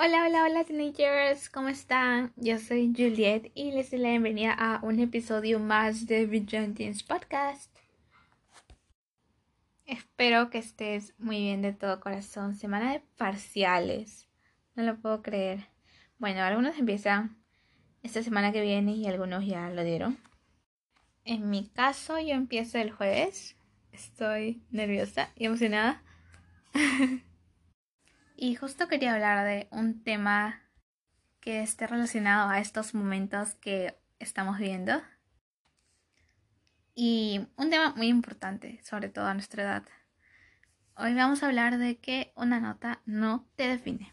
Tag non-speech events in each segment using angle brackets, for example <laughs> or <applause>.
Hola, hola, hola teenagers, ¿cómo están? Yo soy Juliet y les doy la bienvenida a un episodio más de Teens Podcast. Espero que estés muy bien de todo corazón. Semana de parciales. No lo puedo creer. Bueno, algunos empiezan esta semana que viene y algunos ya lo dieron. En mi caso, yo empiezo el jueves. Estoy nerviosa y emocionada. <laughs> Y justo quería hablar de un tema que esté relacionado a estos momentos que estamos viendo. Y un tema muy importante, sobre todo a nuestra edad. Hoy vamos a hablar de que una nota no te define.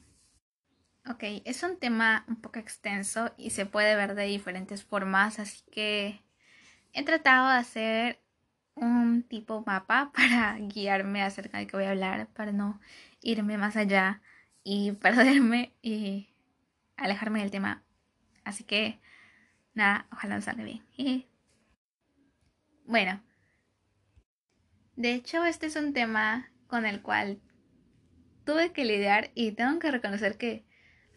Ok, es un tema un poco extenso y se puede ver de diferentes formas, así que he tratado de hacer un tipo mapa <laughs> para guiarme acerca de qué voy a hablar, para no irme más allá y <laughs> perderme y alejarme del tema. Así que, nada, ojalá nos salga bien. bueno, de hecho este es un tema con el cual tuve que lidiar y tengo que reconocer que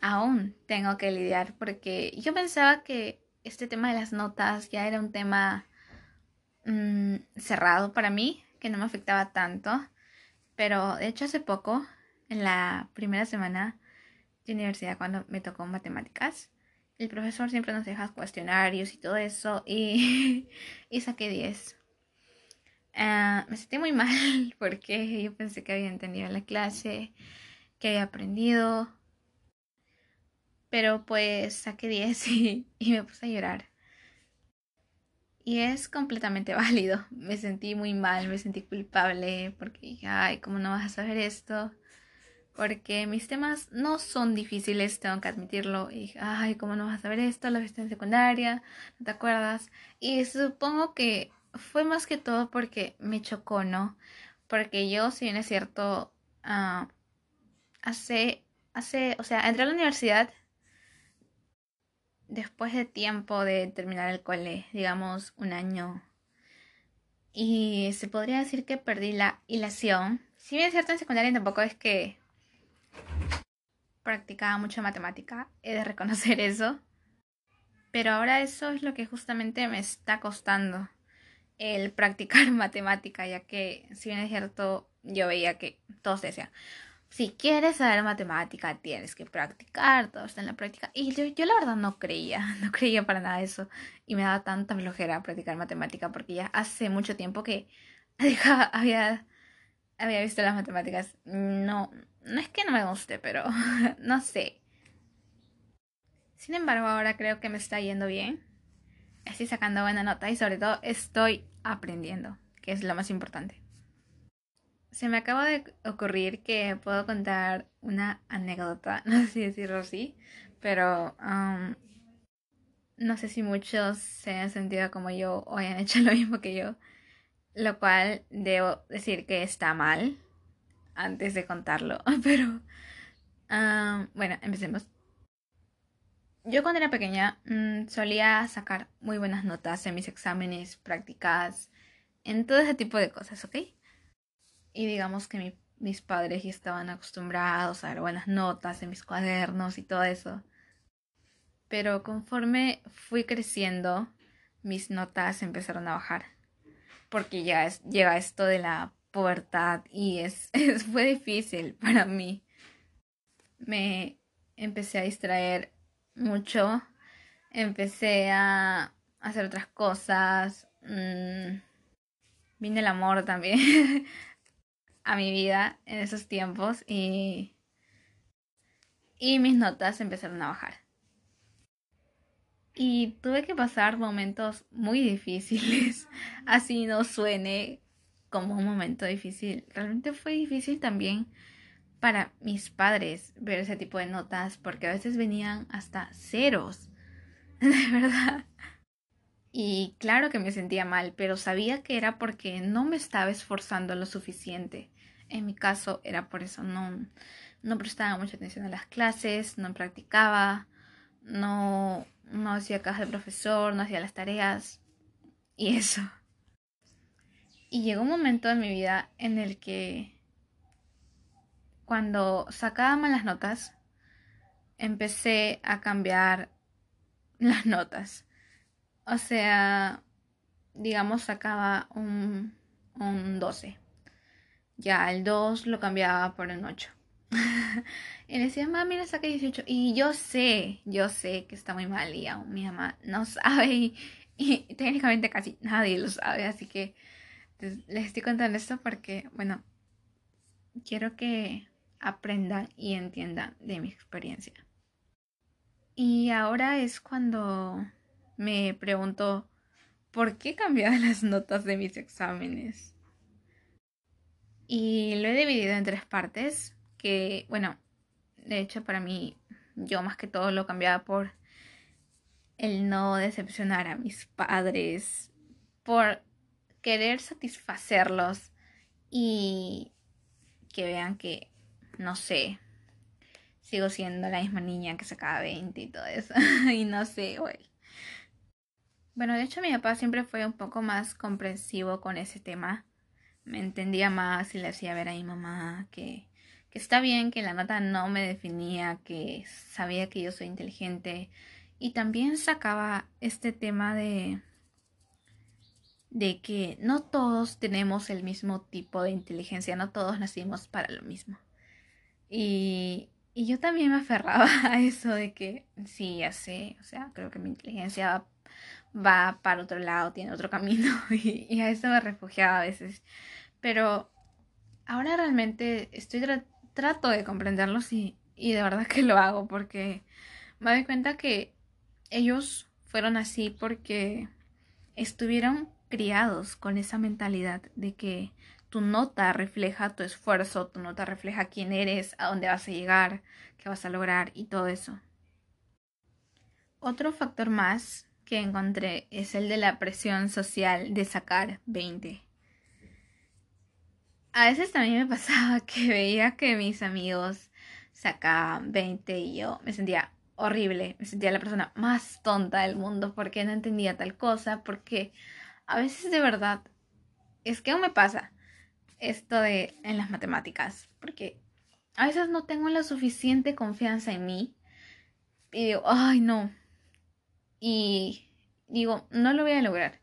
aún tengo que lidiar porque yo pensaba que este tema de las notas ya era un tema mm, cerrado para mí, que no me afectaba tanto, pero de hecho hace poco en la primera semana de universidad cuando me tocó matemáticas. El profesor siempre nos deja cuestionarios y todo eso y, <laughs> saqué 10. Ah, me sentí muy mal <laughs> porque yo pensé que había entendido la clase, que había aprendido, pero pues saqué 10 <laughs> y, y me puse a llorar. Y es completamente <laughs> válido. Me sentí muy mal, me sentí culpable porque dije, ay, ¿cómo no vas a saber esto? porque mis temas no son difíciles, tengo que admitirlo. Y dije, ay, ¿cómo no vas a saber esto? La viste en secundaria, ¿no te acuerdas? Y supongo que fue más que todo porque me chocó, ¿no? Porque yo, si bien es cierto, uh, hace, hace, o sea, entré a la universidad después de tiempo de terminar el cole, digamos un año. Y se podría decir que perdí la hilación. Si bien es cierto, en secundaria tampoco es que practicaba mucho matemática, he de reconocer eso. Pero ahora eso es lo que justamente me está costando, el practicar <laughs> matemática, ya que si bien es cierto, yo veía que todos decían, si quieres saber matemática, tienes que practicar, todo está en la práctica. Y yo, yo la verdad no creía, <laughs> no creía para nada eso. Y me daba tanta flojera practicar matemática porque ya hace mucho tiempo que <laughs> había, había visto las matemáticas. No, no es que no me guste, pero <laughs> no sé. Sin embargo, ahora creo que me está yendo bien. Estoy sacando buena nota y sobre todo estoy aprendiendo, que es lo más importante. Se me acaba de ocurrir que puedo contar una anécdota, <laughs> no sé si decirlo así, pero um, no sé si muchos se han sentido como yo o hayan <laughs> hecho lo mismo que yo, lo cual debo decir que está mal, antes de contarlo, <laughs> pero bueno, empecemos. Yo cuando era pequeña mm, solía sacar muy buenas notas en mis exámenes, prácticas, en todo ese tipo de cosas, ¿ok? Y digamos que mis padres ya estaban acostumbrados a dar buenas notas en mis cuadernos y todo eso. Pero conforme fui creciendo, mis notas empezaron a bajar. Porque ya llega esto de la pubertad y <laughs> es, fue difícil para mí. Me empecé a distraer mucho, empecé a hacer otras cosas, mm, vine el amor también <laughs> a mi vida en esos tiempos y, y mis notas empezaron a bajar. Y tuve que pasar momentos muy difíciles, <laughs> así no suene como un momento difícil. Realmente fue difícil también para mis padres ver ese tipo de notas porque a veces venían hasta ceros. <laughs> De verdad. Y claro que me sentía mal, pero sabía que era porque no me estaba esforzando lo suficiente. En mi caso era por eso, no, no prestaba mucha atención a las clases, no practicaba, no, no hacía caja de profesor, no hacía las tareas y eso. Y llegó un momento en mi vida en el que cuando sacaba malas notas, empecé a cambiar las notas. O sea, digamos, sacaba un, un 12. Ya el 2 lo cambiaba por un <laughs> 8. y le decía, mamá, mira, saqué 18. Y yo sé, yo sé que está muy mal y aún mi mamá no <laughs> sabe y, técnicamente casi nadie lo sabe. Así que les estoy contando esto porque, bueno, quiero que aprendan y entiendan de mi experiencia. Y ahora es cuando me pregunto, ¿por qué cambiaba <laughs> las notas de mis exámenes? Y lo he dividido en tres partes, que bueno, de hecho para mí yo más que todo lo cambiaba por el no decepcionar a mis padres, por querer satisfacerlos y que vean que, no sé, sigo siendo la misma niña que sacaba 20 y todo eso. <laughs> y no sé, güey. Bueno, de hecho mi papá siempre fue un poco más comprensivo con ese tema. Me entendía más y le hacía ver a mi mamá que, que está bien, que la nota no me definía, que sabía que yo soy inteligente. Y también sacaba este tema de de que no todos tenemos el mismo tipo de inteligencia, no todos nacimos para lo mismo. Y, y yo también me aferraba <laughs> a eso de que sí, ya sé, o sea, creo que mi inteligencia va, para otro lado, tiene otro camino <laughs> y, a eso me refugiaba a veces. Pero ahora realmente estoy trato de comprenderlos y, y de verdad que lo hago porque me doy cuenta que ellos fueron así porque estuvieron criados con esa mentalidad de que tu nota refleja tu esfuerzo, tu nota refleja quién eres, a dónde vas a llegar, qué vas a lograr y todo eso. Otro factor más que encontré es el de la presión social de sacar 20. A veces también me pasaba <laughs> que veía que mis amigos sacaban 20 y yo me sentía horrible, me sentía la persona más tonta del mundo porque no entendía tal cosa, porque a veces de verdad es que aún me pasa esto de en las matemáticas, porque a veces no tengo la suficiente confianza en mí y digo, ay no, y digo, no lo voy a lograr.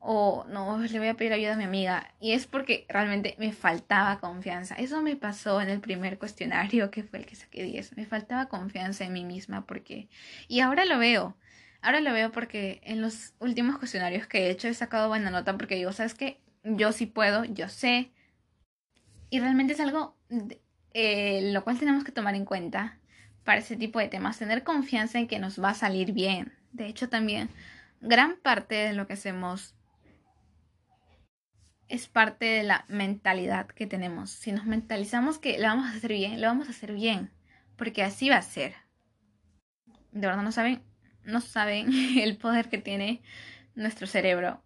O no, le voy a pedir ayuda a mi amiga. Y es porque realmente me faltaba confianza. Eso me pasó en el primer cuestionario, que fue el que saqué 10. Me faltaba confianza en mí misma porque... Y ahora lo veo. Ahora lo veo porque en los últimos cuestionarios que he hecho he sacado buena nota porque digo, ¿sabes qué? Yo sí puedo, yo sé, y realmente es algo eh, lo cual tenemos que tomar en cuenta para ese tipo de temas, tener confianza en que nos va a salir bien. De hecho, también gran parte de lo que hacemos es parte de la mentalidad que tenemos. Si nos mentalizamos que lo vamos a hacer bien, lo vamos a hacer bien, porque así va a ser. De verdad no saben, no saben <laughs> el poder que tiene nuestro cerebro,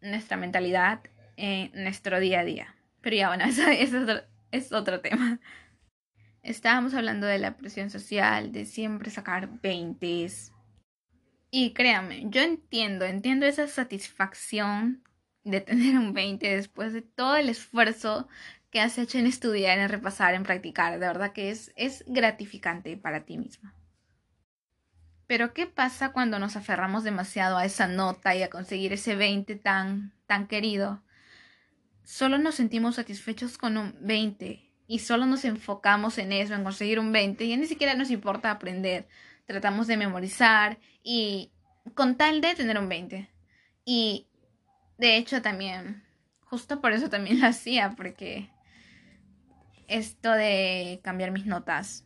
nuestra mentalidad en nuestro día a día. Pero ya, bueno, <laughs> eso, es, otro, tema. Estábamos hablando de la presión social, de siempre sacar 20. Y créanme, yo entiendo, entiendo esa satisfacción de tener un 20 después de todo el esfuerzo que has hecho en estudiar, en repasar, en practicar. De verdad que es, es gratificante para ti misma. Pero ¿qué pasa cuando nos aferramos demasiado a esa nota y a conseguir ese 20 tan, tan querido? solo nos sentimos satisfechos con un 20 y solo nos enfocamos en eso, en conseguir un 20 y ni siquiera nos importa aprender. Tratamos de memorizar y con tal de tener un 20. Y de hecho también, justo por eso también <laughs> lo hacía, porque esto de cambiar mis notas.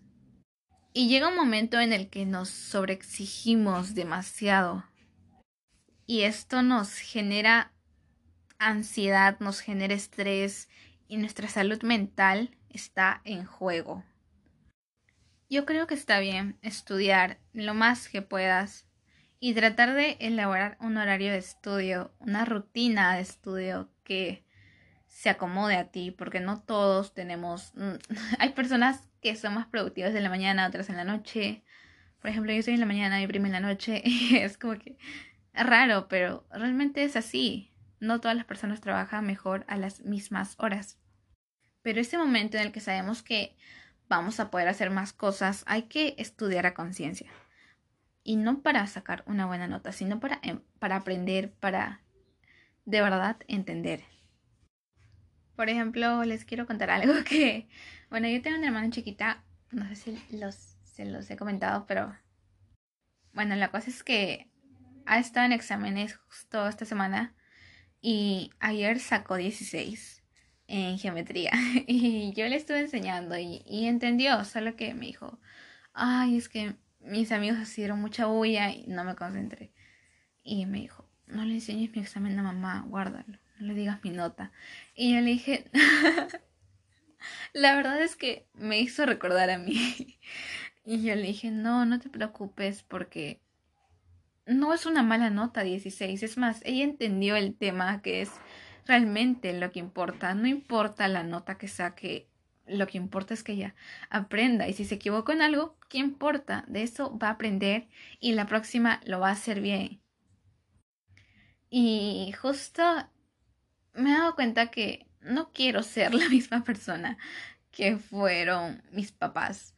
Y llega un momento en el que nos sobreexigimos demasiado. Y esto nos genera ansiedad, nos genera estrés y nuestra salud mental está en juego. Yo creo que está bien estudiar lo más que puedas y tratar de elaborar un horario de estudio, una rutina de estudio que se acomode a ti, porque no todos tenemos... <laughs> Hay personas que son más productivas en la mañana, otras en la noche. Por ejemplo, yo soy en la mañana, y prima en la noche, <laughs> y es como que raro, pero realmente es así. No todas las personas trabajan mejor a las mismas horas. Pero ese momento en el que sabemos que vamos a poder hacer más cosas, hay que estudiar a conciencia. Y no para sacar una buena nota, sino para, em, para aprender, para de verdad entender. Por ejemplo, les quiero contar algo <laughs> que, bueno, yo tengo una hermana chiquita, no sé si los, se los he comentado, pero bueno, la cosa es que ha estado en exámenes justo esta semana y ayer sacó 16 en geometría <laughs> y yo le estuve enseñando y, entendió, solo que me dijo, ay, es que mis amigos hicieron mucha bulla y no me concentré. Y me dijo, no le enseñes mi examen a mamá, guárdalo, no le digas mi nota. Y yo le dije, <laughs> la verdad es que me hizo recordar a mí. <laughs> Y yo le dije, no, no te preocupes porque no es una mala nota 16. Es más, ella entendió el tema que es realmente lo que importa. No importa la nota que saque, lo que importa es que ella aprenda. Y si se equivocó en algo, ¿qué importa? De eso va a aprender y la próxima lo va a hacer bien. Y justo me he dado cuenta que no quiero ser <laughs> la misma persona que fueron mis papás.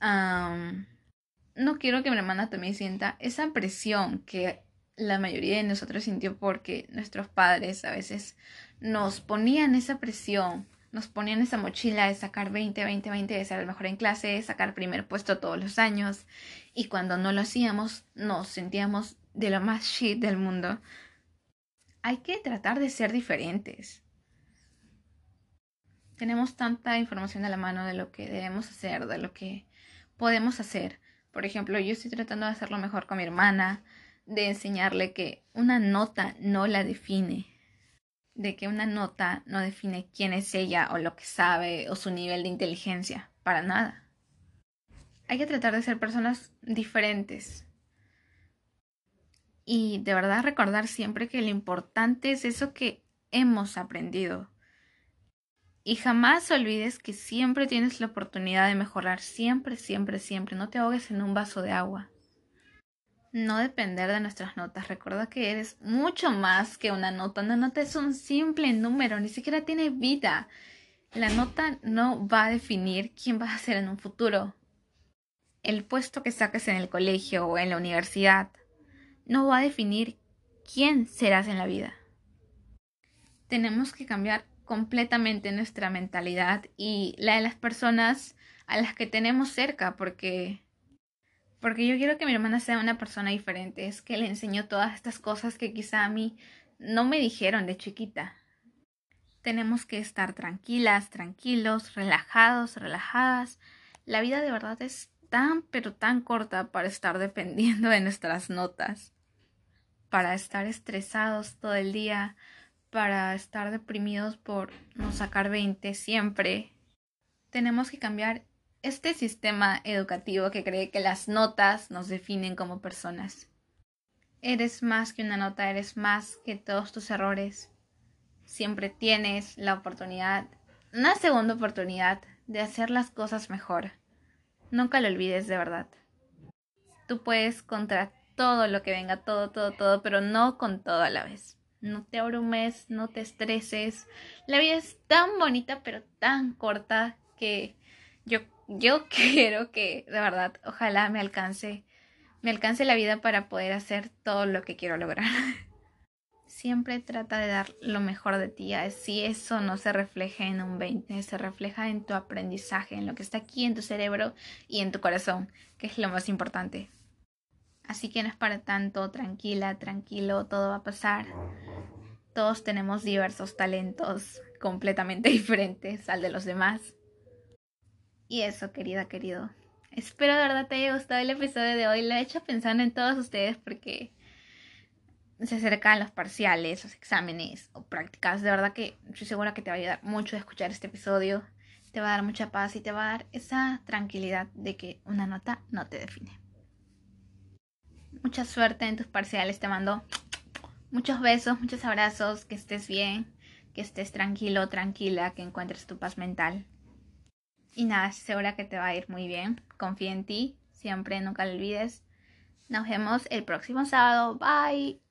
no quiero que mi hermana también sienta esa presión que la mayoría de nosotros sintió porque nuestros padres a veces nos ponían esa presión, nos ponían esa mochila de sacar 20, 20, 20, de ser el mejor en clase, sacar primer puesto todos los años y cuando no lo hacíamos nos sentíamos de lo más shit del mundo. Hay que tratar de ser diferentes. Tenemos tanta información a la mano de lo que debemos hacer, de lo que podemos hacer. Por ejemplo, yo estoy tratando de hacerlo mejor con mi hermana, de enseñarle que una nota no la define, de que una nota no define quién es ella o lo que sabe o su nivel de inteligencia, para nada. Hay que tratar de ser personas diferentes. Y de verdad recordar siempre que lo importante es eso que hemos aprendido. Y jamás olvides que siempre tienes la oportunidad de mejorar, siempre, siempre, siempre. No te ahogues en un vaso de agua no depender de nuestras notas. Recuerda que eres mucho más que una nota. Una nota es un simple número, ni siquiera tiene vida. La nota no va a definir quién vas a ser en un futuro. El puesto que saques en el colegio o en la universidad no va a definir quién serás en la vida. Tenemos que cambiar completamente nuestra mentalidad y la de las personas a las que tenemos cerca porque porque yo quiero que mi hermana sea una persona diferente, es que le enseñó todas estas cosas que quizá a mí no me dijeron de chiquita. Tenemos que estar tranquilas, tranquilos, relajados, relajadas. La vida de verdad es tan pero tan corta para estar dependiendo de nuestras notas, para estar estresados todo el día, para estar deprimidos por no sacar 20 siempre. Tenemos que cambiar este sistema educativo que cree que las notas nos definen como personas. Eres más que una nota, eres más que todos tus errores. Siempre tienes la oportunidad, una segunda oportunidad de hacer las cosas mejor. Nunca lo olvides de verdad. Tú puedes contra todo lo que venga, todo, todo, todo, pero no con todo a la vez. No te abrumes, no te estreses. La vida es tan bonita, pero tan corta que yo yo <laughs> quiero que, de verdad, ojalá me alcance, me alcance la vida para poder hacer todo lo que quiero lograr. <laughs> Siempre trata de dar lo mejor de ti. Si eso no se refleja en un 20, se refleja en tu aprendizaje, en lo que está aquí en tu cerebro y en tu corazón, que es lo más importante. Así que no es para tanto, tranquila, tranquilo, todo va a pasar. Todos tenemos diversos talentos completamente <laughs> diferentes al de los demás. Y eso, querida, querido. Espero de verdad te haya gustado el episodio de hoy. Lo he hecho pensando en todos ustedes porque se acercan los parciales, los exámenes o prácticas. De verdad que estoy segura que te va a ayudar mucho a escuchar este episodio. Te va a dar mucha paz y te va a dar esa tranquilidad de que una nota no te define. Mucha suerte en tus parciales. Te mando muchos besos, muchos abrazos. Que estés bien, que estés tranquilo, tranquila, que encuentres tu paz mental. Y nada, segura que te va a ir muy bien. Confía en ti, siempre, nunca lo olvides. Nos vemos el próximo sábado. Bye.